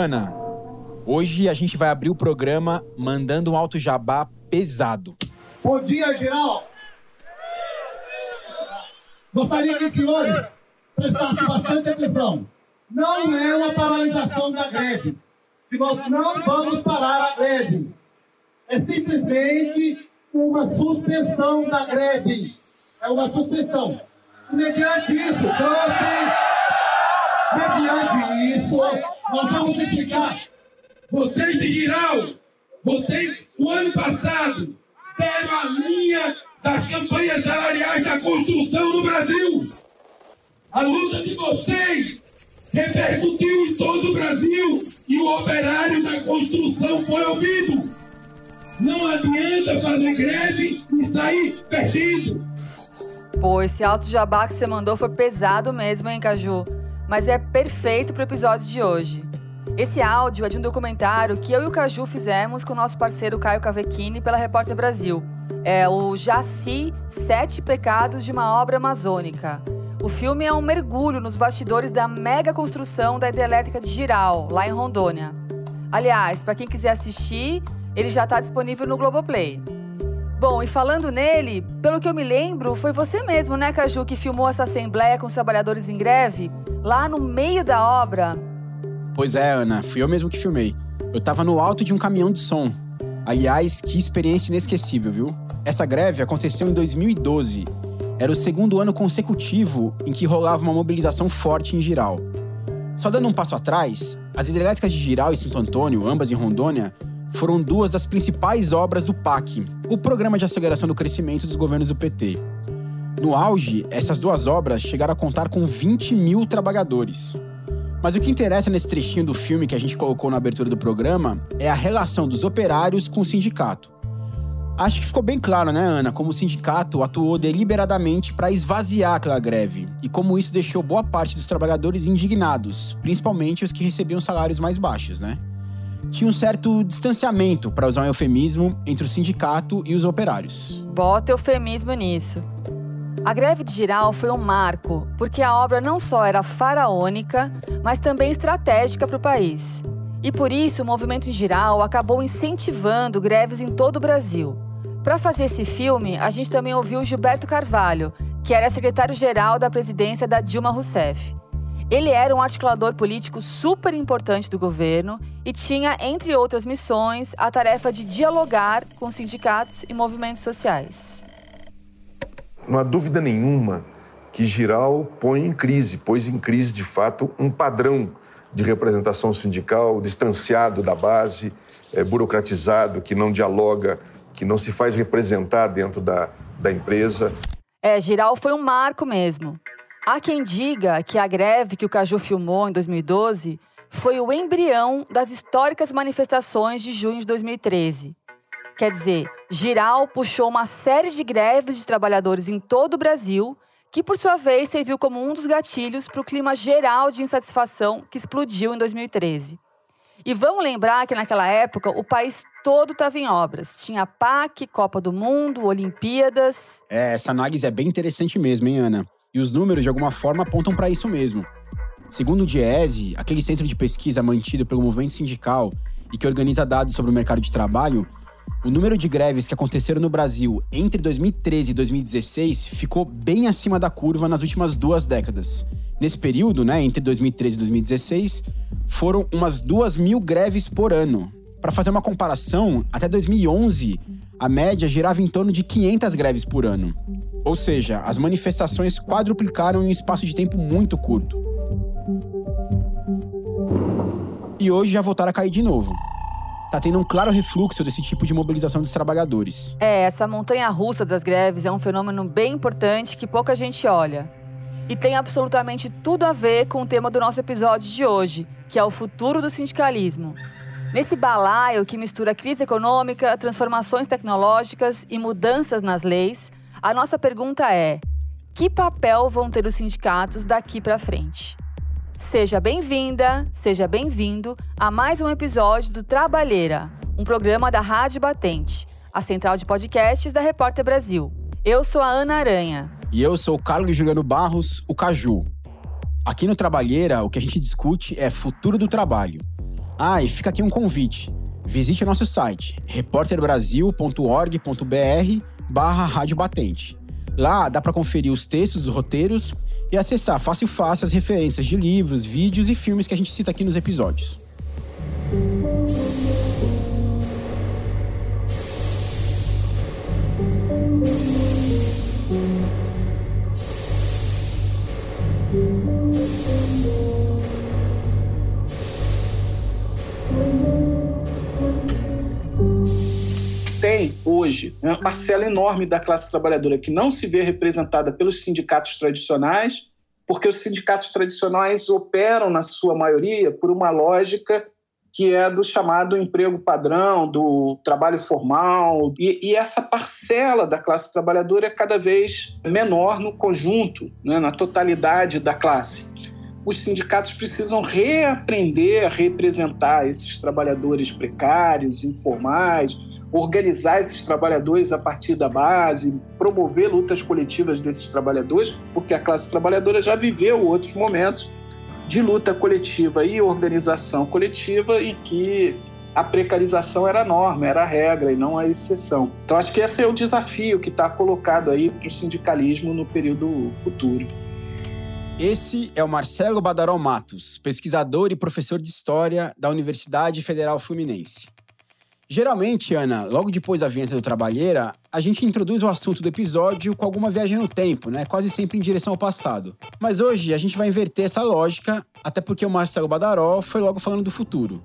Ana, hoje a gente vai abrir o programa mandando um alto jabá pesado. Bom dia, geral! Gostaria que hoje prestasse bastante atenção. Não é uma paralisação da greve. E nós não vamos parar a greve. É simplesmente uma suspensão da greve. É uma suspensão. Mediante isso, trouxe. Mediante isso, nós vamos explicar. Vocês de geral, vocês, o ano passado, deram a linha das campanhas salariais da construção no Brasil. A luta de vocês repercutiu em todo o Brasil e o operário da construção foi ouvido. Não adianta fazer greve e sair perdido. Pô, esse alto jabá que você mandou foi pesado mesmo, hein, Caju? Mas é perfeito pro episódio de hoje. Esse áudio é de um documentário que eu e o Caju fizemos com o nosso parceiro Caio Cavecchini pela Repórter Brasil. É o Jaci Sete Pecados de uma Obra Amazônica. O filme é um mergulho nos bastidores da mega construção da hidrelétrica de Giral, lá em Rondônia. Aliás, para quem quiser assistir, ele já está disponível no Globoplay. Bom, e falando nele, pelo que eu me lembro, foi você mesmo, né, Caju, que filmou essa assembleia com os trabalhadores em greve, lá no meio da obra. Pois é, Ana, fui eu mesmo que filmei. Eu tava no alto de um caminhão de som. Aliás, que experiência inesquecível, viu? Essa greve aconteceu em 2012. Era o segundo ano consecutivo em que rolava uma mobilização forte em Giral. Só dando um passo atrás, as hidrelétricas de Giral e Santo Antônio, ambas em Rondônia, foram duas das principais obras do PAC, o Programa de Aceleração do Crescimento dos Governos do PT. No auge, essas duas obras chegaram a contar com 20 mil trabalhadores. Mas o que interessa nesse trechinho do filme que a gente colocou na abertura do programa é a relação dos operários com o sindicato. Acho que ficou bem claro, né, Ana, como o sindicato atuou deliberadamente para esvaziar aquela greve e como isso deixou boa parte dos trabalhadores indignados, principalmente os que recebiam salários mais baixos, né? Tinha um certo distanciamento, para usar um eufemismo, entre o sindicato e os operários. Bota eufemismo nisso. A greve de Giral foi um marco, porque a obra não só era faraônica, mas também estratégica para o país. E por isso o movimento em Giral acabou incentivando greves em todo o Brasil. Para fazer esse filme, a gente também ouviu Gilberto Carvalho, que era secretário-geral da presidência da Dilma Rousseff. Ele era um articulador político super importante do governo e tinha, entre outras missões, a tarefa de dialogar com sindicatos e movimentos sociais. Não há dúvida nenhuma que Giral põe em crise, pôs em crise de fato um padrão de representação sindical distanciado da base, é, burocratizado, que não dialoga, que não se faz representar dentro da, da empresa. É, Giral foi um marco mesmo. Há quem diga que a greve que o Caju filmou em 2012 foi o embrião das históricas manifestações de junho de 2013. Quer dizer, Giral puxou uma série de greves de trabalhadores em todo o Brasil, que por sua vez serviu como um dos gatilhos para o clima geral de insatisfação que explodiu em 2013. E vamos lembrar que naquela época o país todo estava em obras. Tinha PAC, Copa do Mundo, Olimpíadas. É, essa análise é bem interessante mesmo, hein, Ana? E os números, de alguma forma, apontam para isso mesmo. Segundo o DIESE, aquele centro de pesquisa mantido pelo movimento sindical e que organiza dados sobre o mercado de trabalho, o número de greves que aconteceram no Brasil entre 2013 e 2016 ficou bem acima da curva nas últimas duas décadas. Nesse período, né, entre 2013 e 2016, foram umas duas mil greves por ano. Para fazer uma comparação, até 2011, a média girava em torno de 500 greves por ano. Ou seja, as manifestações quadruplicaram em um espaço de tempo muito curto. E hoje já voltaram a cair de novo tá tendo um claro refluxo desse tipo de mobilização dos trabalhadores. É, essa montanha russa das greves é um fenômeno bem importante que pouca gente olha. E tem absolutamente tudo a ver com o tema do nosso episódio de hoje, que é o futuro do sindicalismo. Nesse balaio que mistura crise econômica, transformações tecnológicas e mudanças nas leis, a nossa pergunta é: que papel vão ter os sindicatos daqui para frente? Seja bem-vinda, seja bem-vindo a mais um episódio do Trabalheira, um programa da Rádio Batente, a central de podcasts da Repórter Brasil. Eu sou a Ana Aranha. E eu sou o Carlos Juliano Barros, o Caju. Aqui no Trabalheira, o que a gente discute é futuro do trabalho. Ah, e fica aqui um convite. Visite o nosso site, repórterbrasil.org.br barra Rádio Batente. Lá dá para conferir os textos dos roteiros e acessar fácil fácil as referências de livros, vídeos e filmes que a gente cita aqui nos episódios. Tem hoje uma parcela enorme da classe trabalhadora que não se vê representada pelos sindicatos tradicionais, porque os sindicatos tradicionais operam, na sua maioria, por uma lógica que é do chamado emprego padrão, do trabalho formal, e, e, essa parcela da classe trabalhadora é cada vez menor no conjunto, né, na totalidade da classe. Os sindicatos precisam reaprender a representar esses trabalhadores precários, informais, organizar esses trabalhadores a partir da base, promover lutas coletivas desses trabalhadores, porque a classe trabalhadora já viveu outros momentos de luta coletiva e organização coletiva em que a precarização era a norma, era a regra e não a exceção. Então acho que esse é o desafio que está colocado aí para o sindicalismo no período futuro. Esse é o Marcelo Badaró Matos, pesquisador e professor de História da Universidade Federal Fluminense. Geralmente, Ana, logo depois da vinheta do Trabalheira, a gente introduz o assunto do episódio com alguma viagem no tempo, né? Quase sempre em direção ao passado. Mas hoje a gente vai inverter essa lógica, até porque o Marcelo Badaró foi logo falando do futuro.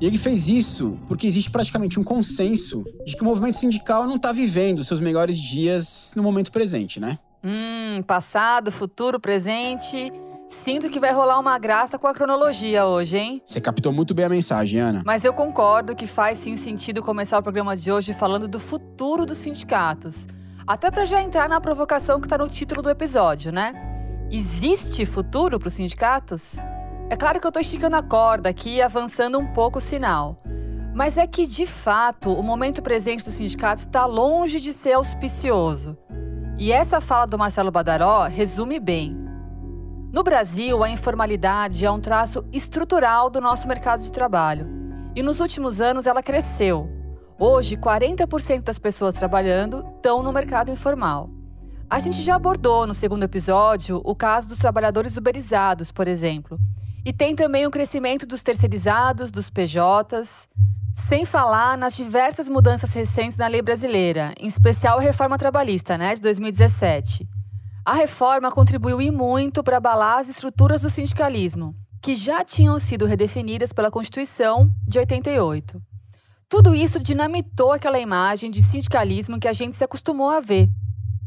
E ele fez isso porque existe praticamente um consenso de que o movimento sindical não está vivendo seus melhores dias no momento presente, né? Hum, passado, futuro, presente. Sinto que vai rolar uma graça com a cronologia hoje, hein? Você captou muito bem a mensagem, Ana. Mas eu concordo que faz sim sentido começar o programa de hoje falando do futuro dos sindicatos. Até para já entrar na provocação que tá no título do episódio, né? Existe futuro para os sindicatos? É claro que eu tô esticando a corda aqui e avançando um pouco o sinal. Mas é que, de fato, o momento presente dos sindicatos está longe de ser auspicioso. E essa fala do Marcelo Badaró resume bem. No Brasil, a informalidade é um traço estrutural do nosso mercado de trabalho. E nos últimos anos ela cresceu. Hoje, 40% das pessoas trabalhando estão no mercado informal. A gente já abordou no segundo episódio o caso dos trabalhadores uberizados, por exemplo. E tem também o crescimento dos terceirizados, dos PJs, sem falar nas diversas mudanças recentes na lei brasileira, em especial a reforma trabalhista, né, de 2017. A reforma contribuiu e muito para abalar as estruturas do sindicalismo, que já tinham sido redefinidas pela Constituição de 88. Tudo isso dinamitou aquela imagem de sindicalismo que a gente se acostumou a ver.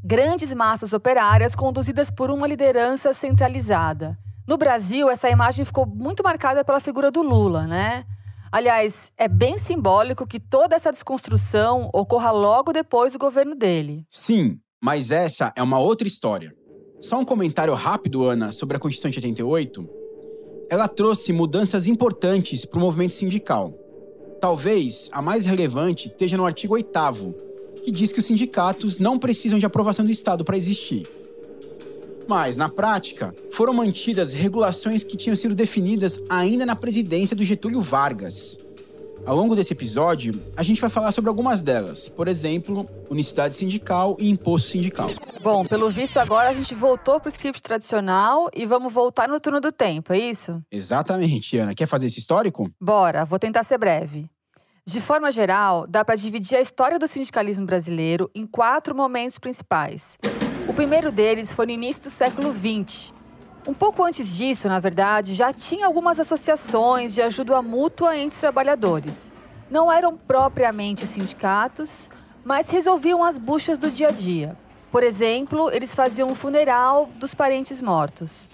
Grandes massas operárias conduzidas por uma liderança centralizada. No Brasil, essa imagem ficou muito marcada pela figura do Lula, né? Aliás, é bem simbólico que toda essa desconstrução ocorra logo depois do governo dele. Sim, mas essa é uma outra história. Só um comentário rápido, Ana, sobre a Constituição de 88. Ela trouxe mudanças importantes para o movimento sindical. Talvez a mais relevante esteja no artigo 8, que diz que os sindicatos não precisam de aprovação do Estado para existir. Mas, na prática, foram mantidas regulações que tinham sido definidas ainda na presidência do Getúlio Vargas. Ao longo desse episódio, a gente vai falar sobre algumas delas. Por exemplo, unicidade sindical e imposto sindical. Bom, pelo visto agora a gente voltou para o script tradicional e vamos voltar no turno do tempo, é isso? Exatamente, Ana. Quer fazer esse histórico? Bora, vou tentar ser breve. De forma geral, dá para dividir a história do sindicalismo brasileiro em quatro momentos principais. O primeiro deles foi no início do século XX, um pouco antes disso, na verdade, já tinha algumas associações de ajuda mútua entre trabalhadores. Não eram propriamente sindicatos, mas resolviam as buchas do dia a dia. Por exemplo, eles faziam o funeral dos parentes mortos.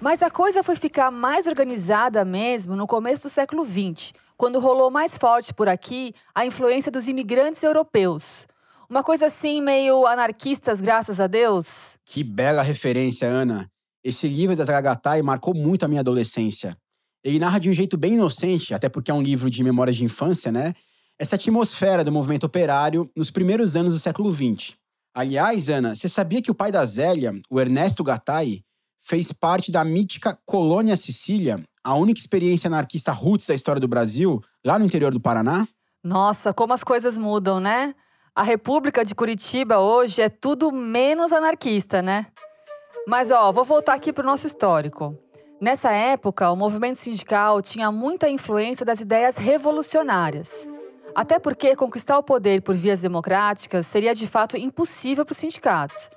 Mas a coisa foi ficar mais organizada mesmo no começo do século XX, quando rolou mais forte por aqui a influência dos imigrantes europeus. Uma coisa assim meio anarquistas, graças a Deus. Que bela referência, Ana. Esse livro da Dragatai marcou muito a minha adolescência. Ele narra de um jeito bem inocente, até porque é um livro de memórias de infância, né? Essa atmosfera do movimento operário nos primeiros anos do século XX. Aliás, Ana, você sabia que o pai da Zélia, o Ernesto Gattai, fez parte da mítica Colônia Sicília, a única experiência anarquista roots da história do Brasil, lá no interior do Paraná? Nossa, como as coisas mudam, né? A República de Curitiba hoje é tudo menos anarquista, né? Mas ó, vou voltar aqui para o nosso histórico. Nessa época, o movimento sindical tinha muita influência das ideias revolucionárias. Até porque conquistar o poder por vias democráticas seria de fato impossível para os sindicatos.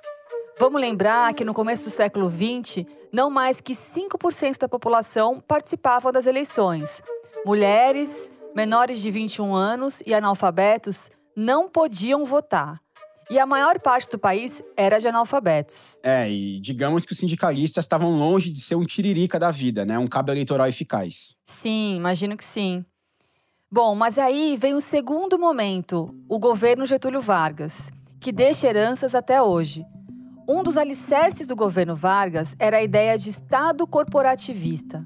Vamos lembrar que no começo do século XX, não mais que 5% da população participavam das eleições. Mulheres, menores de 21 anos e analfabetos não podiam votar. E a maior parte do país era de analfabetos. É, e digamos que os sindicalistas estavam longe de ser um tiririca da vida, né? Um cabo eleitoral eficaz. Sim, imagino que sim. Bom, mas aí vem o segundo momento, o governo Getúlio Vargas, que deixa heranças até hoje. Um dos alicerces do governo Vargas era a ideia de Estado corporativista.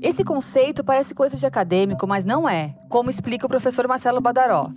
Esse conceito parece coisa de acadêmico, mas não é, como explica o professor Marcelo Badaró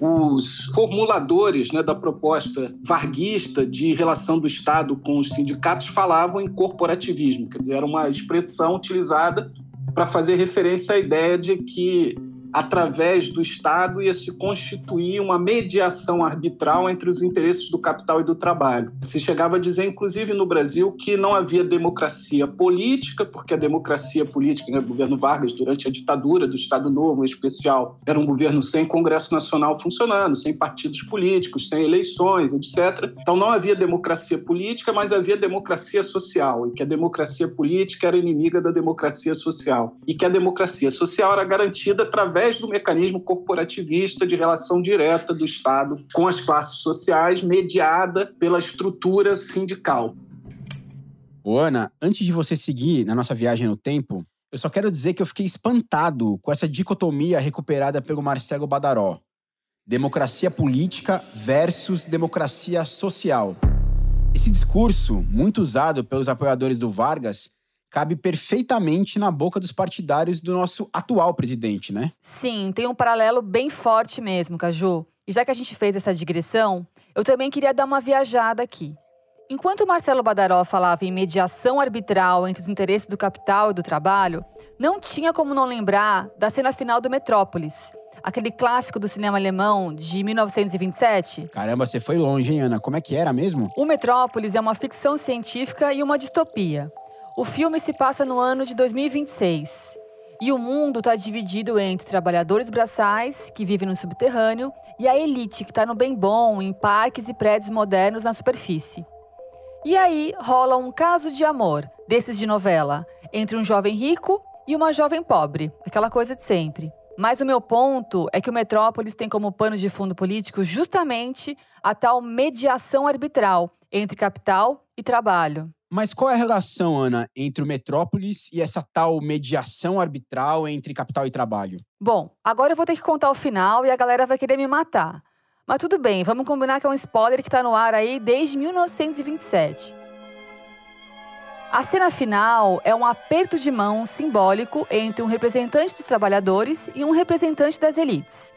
os formuladores né, da proposta varguista de relação do Estado com os sindicatos falavam em corporativismo, quer dizer, era uma expressão utilizada para fazer referência à ideia de que através do Estado, ia se constituir uma mediação arbitral entre os interesses do capital e do trabalho. Se chegava a dizer, inclusive no Brasil, que não havia democracia política, porque a democracia política, né, o governo Vargas, durante a ditadura do Estado Novo, em especial, era um governo sem Congresso Nacional funcionando, sem partidos políticos, sem eleições, etc. Então não havia democracia política, mas havia democracia social, e que a democracia política era inimiga da democracia social, e que a democracia social era garantida através através do mecanismo corporativista de relação direta do Estado com as classes sociais, mediada pela estrutura sindical. Ô Ana, antes de você seguir na nossa viagem no tempo, eu só quero dizer que eu fiquei espantado com essa dicotomia recuperada pelo Marcelo Badaró. Democracia política versus democracia social. Esse discurso, muito usado pelos apoiadores do Vargas, cabe perfeitamente na boca dos partidários do nosso atual presidente, né? Sim, tem um paralelo bem forte mesmo, Caju. E já que a gente fez essa digressão, eu também queria dar uma viajada aqui. Enquanto Marcelo Badaró falava em mediação arbitral entre os interesses do capital e do trabalho, não tinha como não lembrar da cena final do Metrópolis, aquele clássico do cinema alemão de 1927. Caramba, você foi longe, hein, Ana? Como é que era mesmo? O Metrópolis é uma ficção científica e uma distopia. O filme se passa no ano de 2026 e o mundo está dividido entre trabalhadores braçais, que vivem no subterrâneo, e a elite, que está no bem bom, em parques e prédios modernos na superfície. E aí rola um caso de amor, desses de novela, entre um jovem rico e uma jovem pobre, aquela coisa de sempre. Mas o meu ponto é que o Metrópolis tem como pano de fundo político justamente a tal mediação arbitral entre capital e trabalho. Mas qual é a relação, Ana, entre o Metrópolis e essa tal mediação arbitral entre capital e trabalho? Bom, agora eu vou ter que contar o final e a galera vai querer me matar. Mas tudo bem, vamos combinar que é um spoiler que está no ar aí desde 1927. A cena final é um aperto de mão simbólico entre um representante dos trabalhadores e um representante das elites.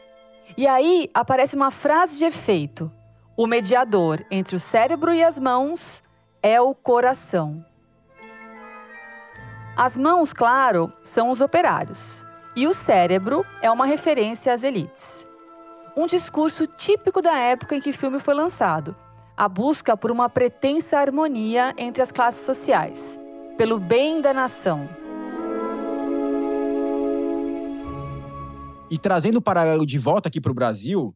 E aí aparece uma frase de efeito: o mediador entre o cérebro e as mãos é o coração. As mãos, claro, são os operários, e o cérebro é uma referência às elites. Um discurso típico da época em que o filme foi lançado, a busca por uma pretensa harmonia entre as classes sociais, pelo bem da nação. E trazendo o paralelo de volta aqui para o Brasil,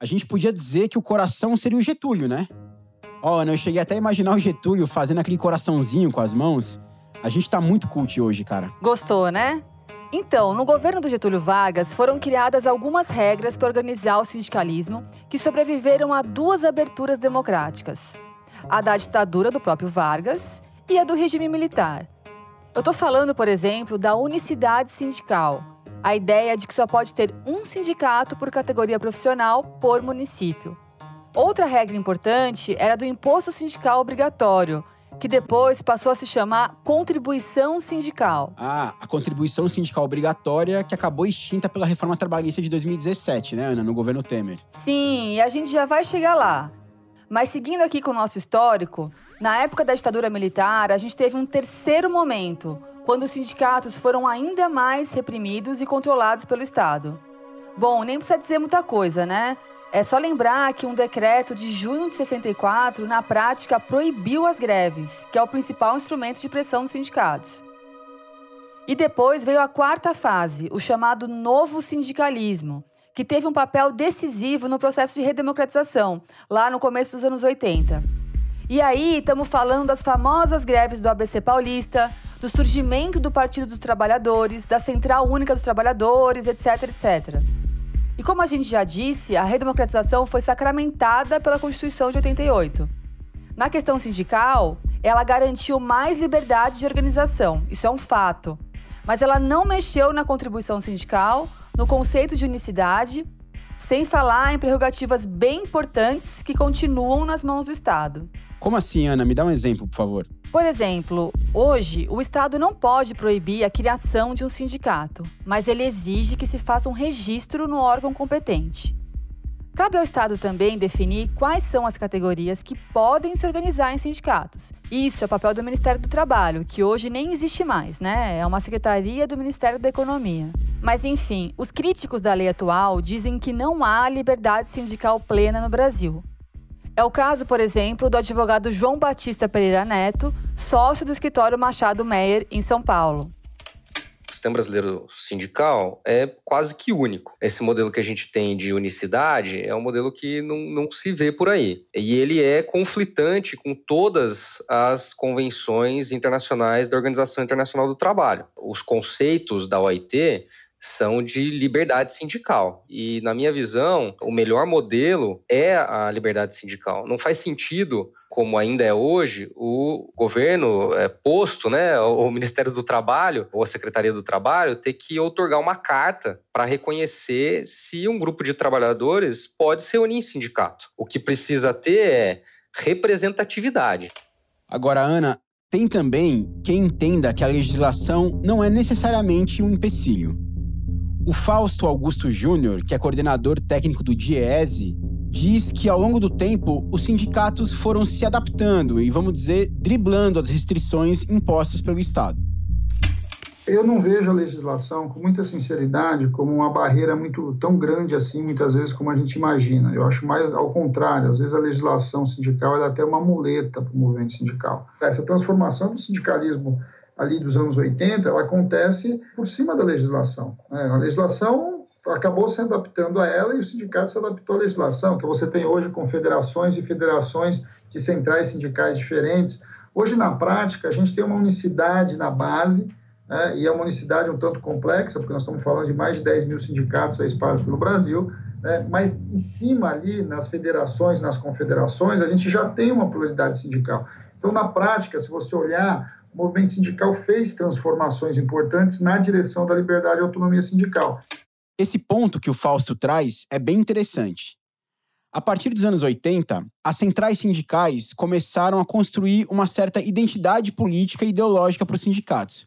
a gente podia dizer que o coração seria o Getúlio, né? Ó, oh, eu cheguei até a imaginar o Getúlio fazendo aquele coraçãozinho com as mãos. A gente tá muito cult hoje, cara. Gostou, né? Então, no governo do Getúlio Vargas, foram criadas algumas regras para organizar o sindicalismo que sobreviveram a duas aberturas democráticas: a da ditadura do próprio Vargas e a do regime militar. Eu estou falando, por exemplo, da unicidade sindical, a ideia de que só pode ter um sindicato por categoria profissional por município. Outra regra importante era do imposto sindical obrigatório, que depois passou a se chamar contribuição sindical. Ah, a contribuição sindical obrigatória que acabou extinta pela reforma trabalhista de 2017, né, Ana, no governo Temer. Sim, e a gente já vai chegar lá. Mas seguindo aqui com o nosso histórico, na época da ditadura militar, a gente teve um terceiro momento, quando os sindicatos foram ainda mais reprimidos e controlados pelo Estado. Bom, nem precisa dizer muita coisa, né? É só lembrar que um decreto de junho de 64, na prática, proibiu as greves, que é o principal instrumento de pressão dos sindicatos. E depois veio a quarta fase, o chamado novo sindicalismo, que teve um papel decisivo no processo de redemocratização, lá no começo dos anos 80. E aí, estamos falando das famosas greves do ABC Paulista, do surgimento do Partido dos Trabalhadores, da Central Única dos Trabalhadores, etc, etc. E como a gente já disse, a redemocratização foi sacramentada pela Constituição de 88. Na questão sindical, ela garantiu mais liberdade de organização, isso é um fato. Mas ela não mexeu na contribuição sindical, no conceito de unicidade, sem falar em prerrogativas bem importantes que continuam nas mãos do Estado. Como assim, Ana? Me dá um exemplo, por favor. Por exemplo, hoje o Estado não pode proibir a criação de um sindicato, mas ele exige que se faça um registro no órgão competente. Cabe ao Estado também definir quais são as categorias que podem se organizar em sindicatos. Isso é papel do Ministério do Trabalho, que hoje nem existe mais, né? É uma secretaria do Ministério da Economia. Mas enfim, os críticos da lei atual dizem que não há liberdade sindical plena no Brasil. É o caso, por exemplo, do advogado João Batista Pereira Neto, sócio do escritório Machado Meyer, em São Paulo. O sistema brasileiro sindical é quase que único. Esse modelo que a gente tem de unicidade é um modelo que não, não se vê por aí. E ele é conflitante com todas as convenções internacionais da Organização Internacional do Trabalho. Os conceitos da OIT são de liberdade sindical. E, na minha visão, o melhor modelo é a liberdade sindical. Não faz sentido, como ainda é hoje, o governo é, posto, né, o Ministério do Trabalho ou a Secretaria do Trabalho, ter que otorgar uma carta para reconhecer se um grupo de trabalhadores pode se unir em sindicato. O que precisa ter é representatividade. Agora, Ana, tem também quem entenda que a legislação não é necessariamente um empecilho. O Fausto Augusto Júnior, que é coordenador técnico do DIESE, diz que ao longo do tempo os sindicatos foram se adaptando e, vamos dizer, driblando as restrições impostas pelo Estado. Eu não vejo a legislação, com muita sinceridade, como uma barreira muito tão grande assim, muitas vezes, como a gente imagina. Eu acho mais ao contrário. Às vezes a legislação sindical é até uma muleta para o movimento sindical. Essa transformação do sindicalismo ali dos anos 80, ela acontece por cima da legislação. Né? A legislação acabou se adaptando a ela e o sindicato se adaptou à legislação, que você tem hoje confederações e federações de centrais sindicais diferentes. Hoje, na prática, a gente tem uma unicidade na base, né? e é uma unicidade um tanto complexa, porque nós estamos falando de mais de 10 mil sindicatos espalhados pelo Brasil, né? mas em cima ali, nas federações, nas confederações, a gente já tem uma pluralidade sindical. Então, na prática, se você olhar o movimento sindical fez transformações importantes na direção da liberdade e autonomia sindical. Esse ponto que o Fausto traz é bem interessante. A partir dos anos 80, as centrais sindicais começaram a construir uma certa identidade política e ideológica para os sindicatos,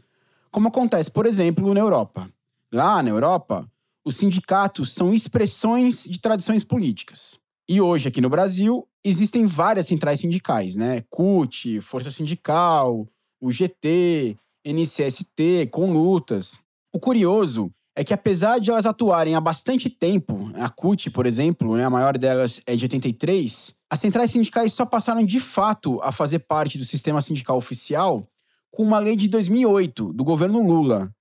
como acontece, por exemplo, na Europa. Lá na Europa, os sindicatos são expressões de tradições políticas. E hoje, aqui no Brasil, existem várias centrais sindicais, né? CUT, Força Sindical, o GT, NCST, com lutas. O curioso é que apesar de elas atuarem há bastante tempo, a CUT, por exemplo, né, a maior delas é de 83, as centrais sindicais só passaram de fato a fazer parte do sistema sindical oficial com uma lei de 2008, do governo Lula.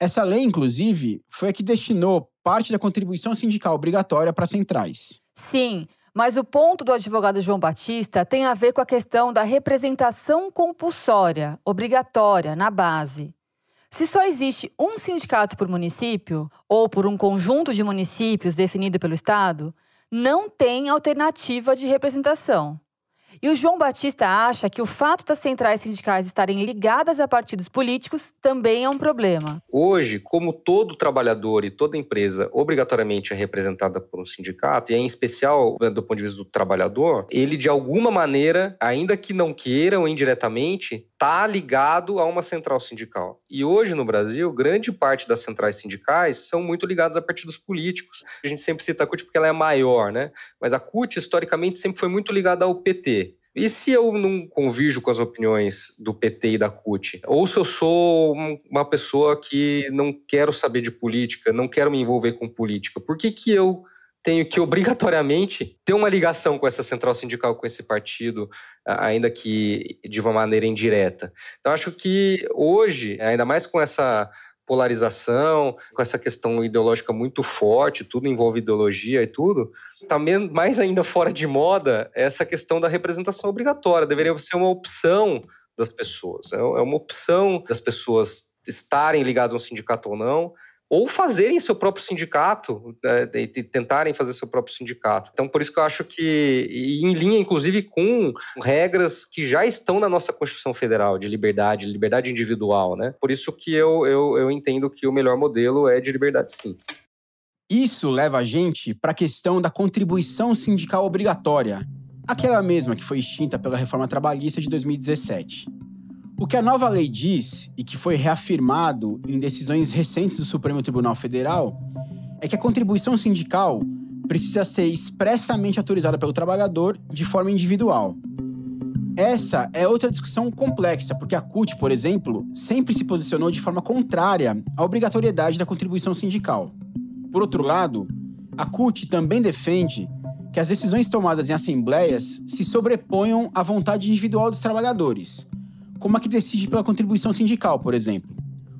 Essa lei, inclusive, foi a que destinou parte da contribuição sindical obrigatória para centrais. Sim, mas o ponto do advogado João Batista tem a ver com a questão da representação compulsória, obrigatória, na base. Se só existe um sindicato por município, ou por um conjunto de municípios definido pelo Estado, não tem alternativa de representação. E o João Batista acha que o fato das centrais sindicais estarem ligadas a partidos políticos também é um problema. Hoje, como todo trabalhador e toda empresa obrigatoriamente é representada por um sindicato, e em especial do ponto de vista do trabalhador, ele de alguma maneira, ainda que não queiram indiretamente, está ligado a uma central sindical. E hoje no Brasil, grande parte das centrais sindicais são muito ligadas a partidos políticos. A gente sempre cita a CUT porque ela é maior, né? Mas a CUT, historicamente, sempre foi muito ligada ao PT. E se eu não convijo com as opiniões do PT e da CUT? Ou se eu sou uma pessoa que não quero saber de política, não quero me envolver com política, por que, que eu tenho que obrigatoriamente ter uma ligação com essa central sindical, com esse partido, ainda que de uma maneira indireta. Então, acho que hoje, ainda mais com essa polarização, com essa questão ideológica muito forte, tudo envolve ideologia e tudo, também mais ainda fora de moda essa questão da representação obrigatória. Deveria ser uma opção das pessoas. É, é uma opção das pessoas estarem ligadas a um sindicato ou não, ou fazerem seu próprio sindicato, né, e tentarem fazer seu próprio sindicato. Então, por isso que eu acho que, em linha, inclusive, com regras que já estão na nossa Constituição Federal, de liberdade, liberdade individual, né? Por isso que eu, eu, eu entendo que o melhor modelo é de liberdade, sim. Isso leva a gente para a questão da contribuição sindical obrigatória, aquela mesma que foi extinta pela reforma trabalhista de 2017. O que a nova lei diz, e que foi reafirmado em decisões recentes do Supremo Tribunal Federal, é que a contribuição sindical precisa ser expressamente autorizada pelo trabalhador de forma individual. Essa é outra discussão complexa, porque a CUT, por exemplo, sempre se posicionou de forma contrária à obrigatoriedade da contribuição sindical. Por outro lado, a CUT também defende que as decisões tomadas em assembleias se sobreponham à vontade individual dos trabalhadores, como a que decide pela contribuição sindical, por exemplo.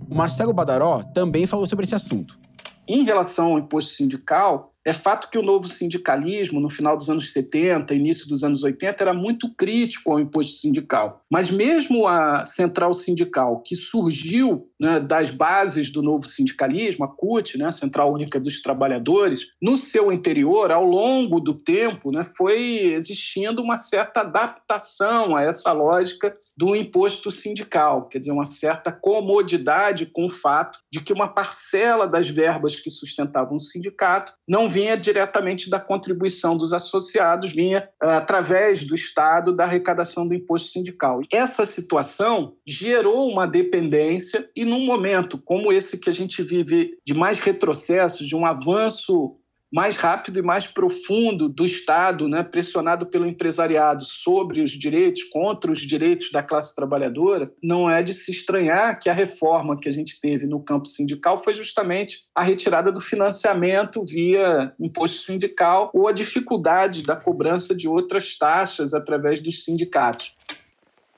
O Marcelo Badaró também falou sobre esse assunto. Em relação ao imposto sindical, é fato que o novo sindicalismo, no final dos anos 70, início dos anos 80, era muito crítico ao imposto sindical. Mas mesmo a central sindical, que surgiu né, das bases do novo sindicalismo, a CUT, né, a Central Única dos Trabalhadores, no seu interior, ao longo do tempo, né, foi existindo uma certa adaptação a essa lógica do imposto sindical, quer dizer, uma certa comodidade com o fato de que uma parcela das verbas que sustentavam o sindicato não vinha diretamente da contribuição dos associados, vinha uh, através do Estado da arrecadação do imposto sindical. Essa situação gerou uma dependência e num momento como esse que a gente vive de mais retrocesso, de um avanço mais rápido e mais profundo do Estado, né, pressionado pelo empresariado sobre os direitos, contra os direitos da classe trabalhadora, não é de se estranhar que a reforma que a gente teve no campo sindical foi justamente a retirada do financiamento via imposto sindical ou a dificuldade da cobrança de outras taxas através dos sindicatos.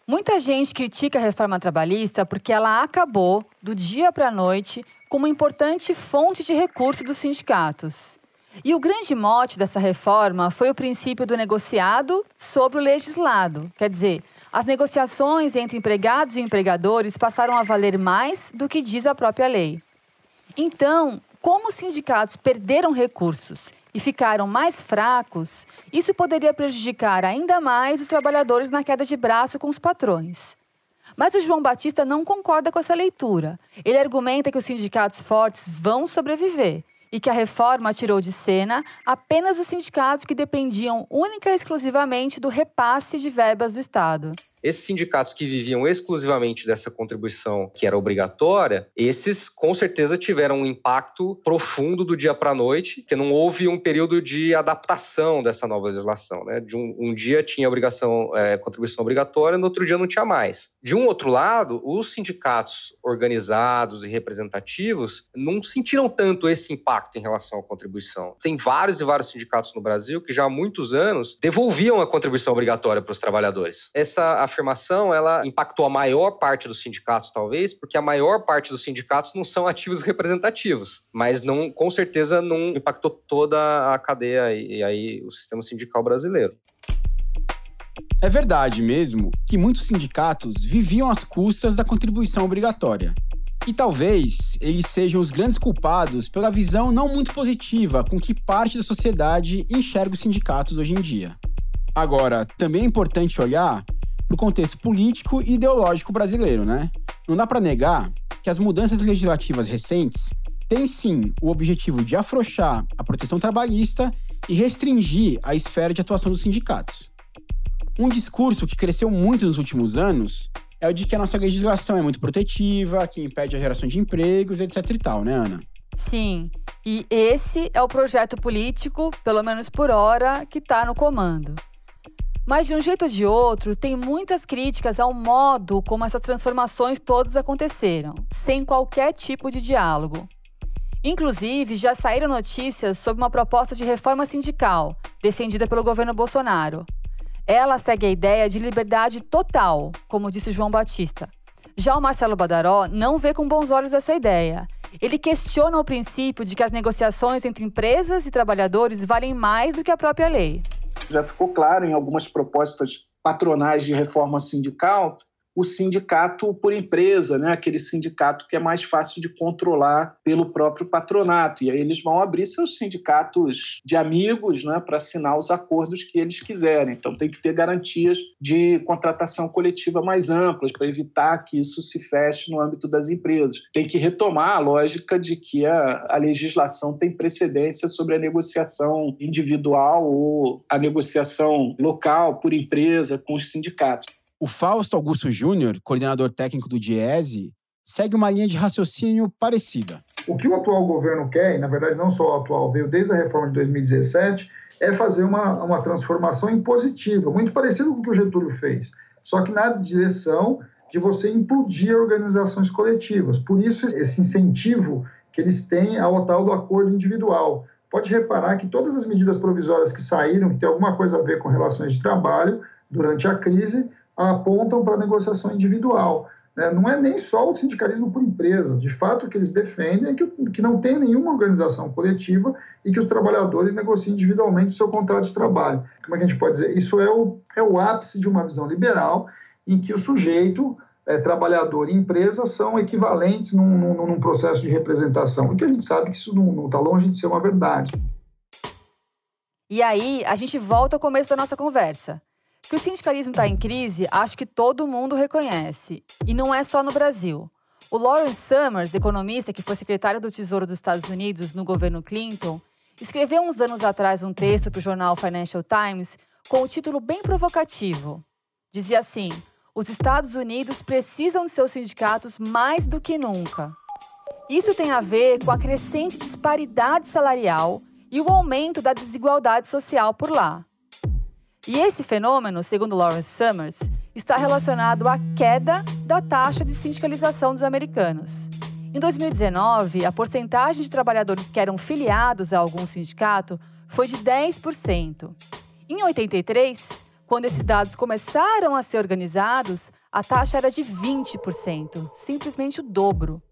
Muita gente critica a reforma trabalhista porque ela acabou, do dia para a noite, com uma importante fonte de recurso dos sindicatos. E o grande mote dessa reforma foi o princípio do negociado sobre o legislado. Quer dizer, as negociações entre empregados e empregadores passaram a valer mais do que diz a própria lei. Então, como os sindicatos perderam recursos e ficaram mais fracos, isso poderia prejudicar ainda mais os trabalhadores na queda de braço com os patrões. Mas o João Batista não concorda com essa leitura. Ele argumenta que os sindicatos fortes vão sobreviver e que a reforma tirou de cena apenas os sindicatos que dependiam única e exclusivamente do repasse de verbas do Estado. Esses sindicatos que viviam exclusivamente dessa contribuição que era obrigatória, esses com certeza tiveram um impacto profundo do dia para a noite, que não houve um período de adaptação dessa nova legislação. Né? De um, um dia tinha obrigação, é, contribuição obrigatória, no outro dia não tinha mais. De um outro lado, os sindicatos organizados e representativos não sentiram tanto esse impacto em relação à contribuição. Tem vários e vários sindicatos no Brasil que já há muitos anos devolviam a contribuição obrigatória para os trabalhadores. Essa afirmação ela impactou a maior parte dos sindicatos, talvez, porque a maior parte dos sindicatos não são ativos representativos, mas não, com certeza não impactou toda a cadeia e aí o sistema sindical brasileiro. É verdade mesmo que muitos sindicatos viviam às custas da contribuição obrigatória. E talvez eles sejam os grandes culpados pela visão não muito positiva com que parte da sociedade enxerga os sindicatos hoje em dia. Agora, também é importante olhar para o contexto político e ideológico brasileiro, né? Não dá para negar que as mudanças legislativas recentes têm sim o objetivo de afrouxar a proteção trabalhista e restringir a esfera de atuação dos sindicatos. Um discurso que cresceu muito nos últimos anos é o de que a nossa legislação é muito protetiva, que impede a geração de empregos, etc e tal, né, Ana? Sim. E esse é o projeto político, pelo menos por hora, que está no comando. Mas de um jeito ou de outro, tem muitas críticas ao modo como essas transformações todas aconteceram, sem qualquer tipo de diálogo. Inclusive, já saíram notícias sobre uma proposta de reforma sindical, defendida pelo governo Bolsonaro. Ela segue a ideia de liberdade total, como disse João Batista. Já o Marcelo Badaró não vê com bons olhos essa ideia. Ele questiona o princípio de que as negociações entre empresas e trabalhadores valem mais do que a própria lei. Já ficou claro em algumas propostas patronais de reforma sindical o sindicato por empresa, né? aquele sindicato que é mais fácil de controlar pelo próprio patronato. E aí eles vão abrir seus sindicatos de amigos né? para assinar os acordos que eles quiserem. Então tem que ter garantias de contratação coletiva mais amplas para evitar que isso se feche no âmbito das empresas. Tem que retomar a lógica de que a, a legislação tem precedência sobre a negociação individual ou a negociação local por empresa com os sindicatos. O Fausto Augusto Júnior, coordenador técnico do DIESE, segue uma linha de raciocínio parecida. O que o atual governo quer, e na verdade não só o atual, veio desde a reforma de 2017, é fazer uma, uma transformação impositiva, muito parecido com o que o Getúlio fez, só que na direção de você implodir organizações coletivas. Por isso, esse incentivo que eles têm ao tal do acordo individual. Pode reparar que todas as medidas provisórias que saíram, que tem alguma coisa a ver com relações de trabalho, durante a crise, apontam para a negociação individual. Né? Não é nem só o sindicalismo por empresa. De fato, o que eles defendem é que, que não tem nenhuma organização coletiva e que os trabalhadores negociem individualmente o seu contrato de trabalho. Como é que a gente pode dizer? Isso é o, é o ápice de uma visão liberal em que o sujeito, é, trabalhador e empresa são equivalentes num, num, num, processo de representação. E que a gente sabe que isso não está longe de ser uma verdade. E aí, a gente volta ao começo da nossa conversa. Que o sindicalismo está em crise, acho que todo mundo reconhece. E não é só no Brasil. O Lawrence Summers, economista que foi secretário do Tesouro dos Estados Unidos no governo Clinton, escreveu uns anos atrás um texto para o jornal Financial Times com o título bem provocativo. Dizia assim: Os Estados Unidos precisam de seus sindicatos mais do que nunca. Isso tem a ver com a crescente disparidade salarial e o aumento da desigualdade social por lá. E esse fenômeno, segundo Lawrence Summers, está relacionado à queda da taxa de sindicalização dos americanos. Em 2019, a porcentagem de trabalhadores que eram filiados a algum sindicato foi de 10%. Em 83, quando esses dados começaram a ser organizados, a taxa era de 20%, simplesmente o dobro.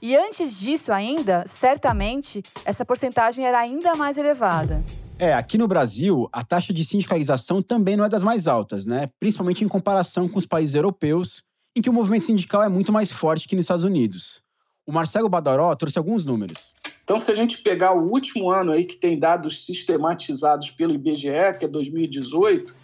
E antes disso ainda, certamente, essa porcentagem era ainda mais elevada. É, aqui no Brasil, a taxa de sindicalização também não é das mais altas, né? Principalmente em comparação com os países europeus, em que o movimento sindical é muito mais forte que nos Estados Unidos. O Marcelo Badaró trouxe alguns números. Então, se a gente pegar o último ano aí que tem dados sistematizados pelo IBGE, que é 2018,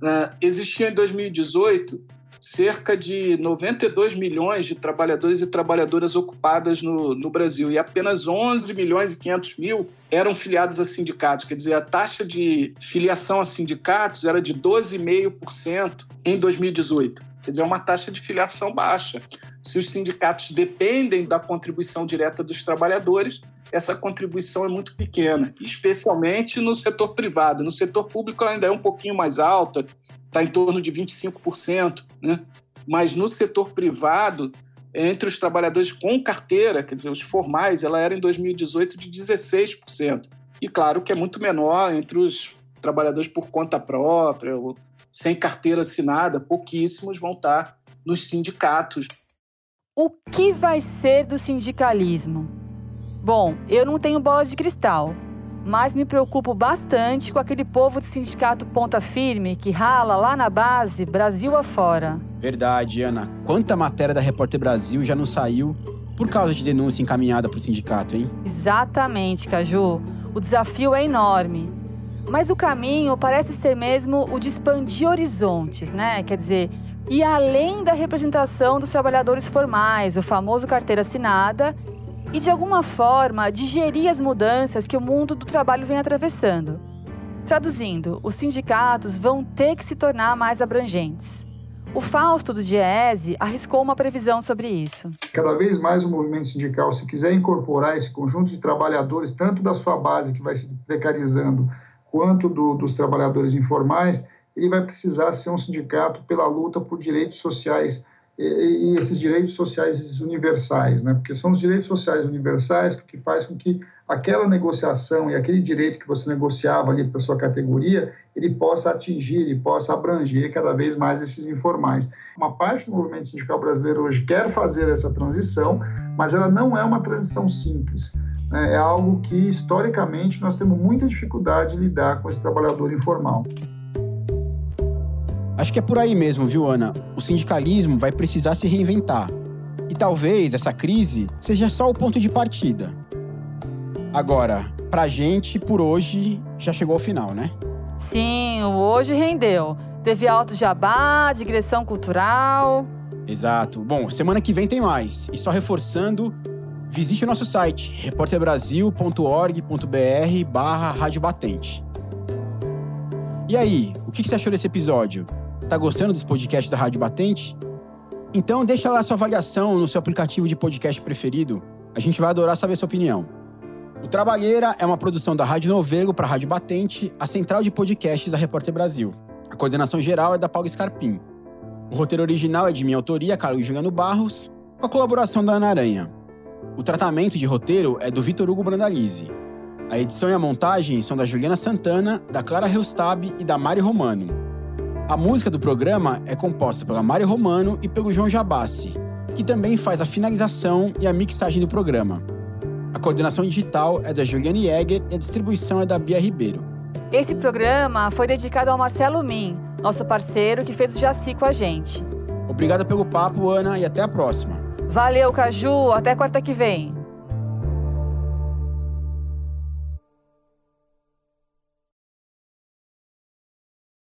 né, em 2018 cerca de 92 milhões de trabalhadores e trabalhadoras ocupadas no, no Brasil e apenas 11 milhões e 500 mil eram filiados a sindicatos. Quer dizer, a taxa de filiação a sindicatos era de 12,5% em 2018. Quer dizer, é uma taxa de filiação baixa. Se os sindicatos dependem da contribuição direta dos trabalhadores, essa contribuição é muito pequena, especialmente no setor privado. No setor público ela ainda é um pouquinho mais alta, está em torno de 25%, né? mas no setor privado, entre os trabalhadores com carteira, quer dizer, os formais, ela era em 2018 de 16%. E claro que é muito menor entre os trabalhadores por conta própria, ou sem carteira assinada, pouquíssimos vão estar nos sindicatos. O que vai ser do sindicalismo? Bom, eu não tenho bola de cristal, mas me preocupo bastante com aquele povo de sindicato ponta firme que rala lá na base, Brasil afora. Verdade, Ana. Quanta matéria da Repórter Brasil já não saiu por causa de denúncia encaminhada para o sindicato, hein? Exatamente, Caju. O desafio é enorme. Mas o caminho parece ser mesmo o de expandir horizontes, né? Quer dizer, ir além da representação dos trabalhadores formais, o famoso carteira assinada, e de alguma forma digerir as mudanças que o mundo do trabalho vem atravessando. Traduzindo, os sindicatos vão ter que se tornar mais abrangentes. O Fausto do Diese arriscou uma previsão sobre isso. Cada vez mais o movimento sindical, se quiser incorporar esse conjunto de trabalhadores, tanto da sua base que vai se precarizando, quanto do, dos trabalhadores informais, ele vai precisar ser um sindicato pela luta por direitos sociais e, e esses direitos sociais universais, né? Porque são os direitos sociais universais que faz com que aquela negociação e aquele direito que você negociava ali para sua categoria, ele possa atingir, ele possa abranger cada vez mais esses informais. Uma parte do movimento sindical brasileiro hoje quer fazer essa transição, mas ela não é uma transição simples. Né? É algo que, historicamente, nós temos muita dificuldade de lidar com esse trabalhador informal. Acho que é por aí mesmo, viu, Ana? O sindicalismo vai precisar se reinventar. E talvez essa crise seja só o ponto de partida. Agora, pra gente, por hoje, já chegou ao final, né? Sim, o hoje rendeu. Teve alto jabá, digressão cultural. Exato. Bom, semana que vem tem mais. E só reforçando, visite o nosso site, repórterbrasil.org.br barra Rádio Batente. E aí, o que você achou desse episódio? Tá gostando dos podcasts da Rádio Batente? Então deixa lá sua avaliação no seu aplicativo de podcast preferido. A gente vai adorar saber sua opinião. O Trabalheira é uma produção da Rádio Novelo para a Rádio Batente, a central de podcasts da Repórter Brasil. A coordenação geral é da Paulo Scarpim. O roteiro original é de minha autoria, Carlos Juliano Barros, com a colaboração da Ana Aranha. O tratamento de roteiro é do Vitor Hugo Brandalize. A edição e a montagem são da Juliana Santana, da Clara Reustab e da Mari Romano. A música do programa é composta pela Mário Romano e pelo João Jabassi, que também faz a finalização e a mixagem do programa. A coordenação digital é da Juliane Jäger e a distribuição é da Bia Ribeiro. Esse programa foi dedicado ao Marcelo Min, nosso parceiro que fez o Jaci com a gente. Obrigado pelo papo, Ana, e até a próxima. Valeu, Caju. Até quarta que vem.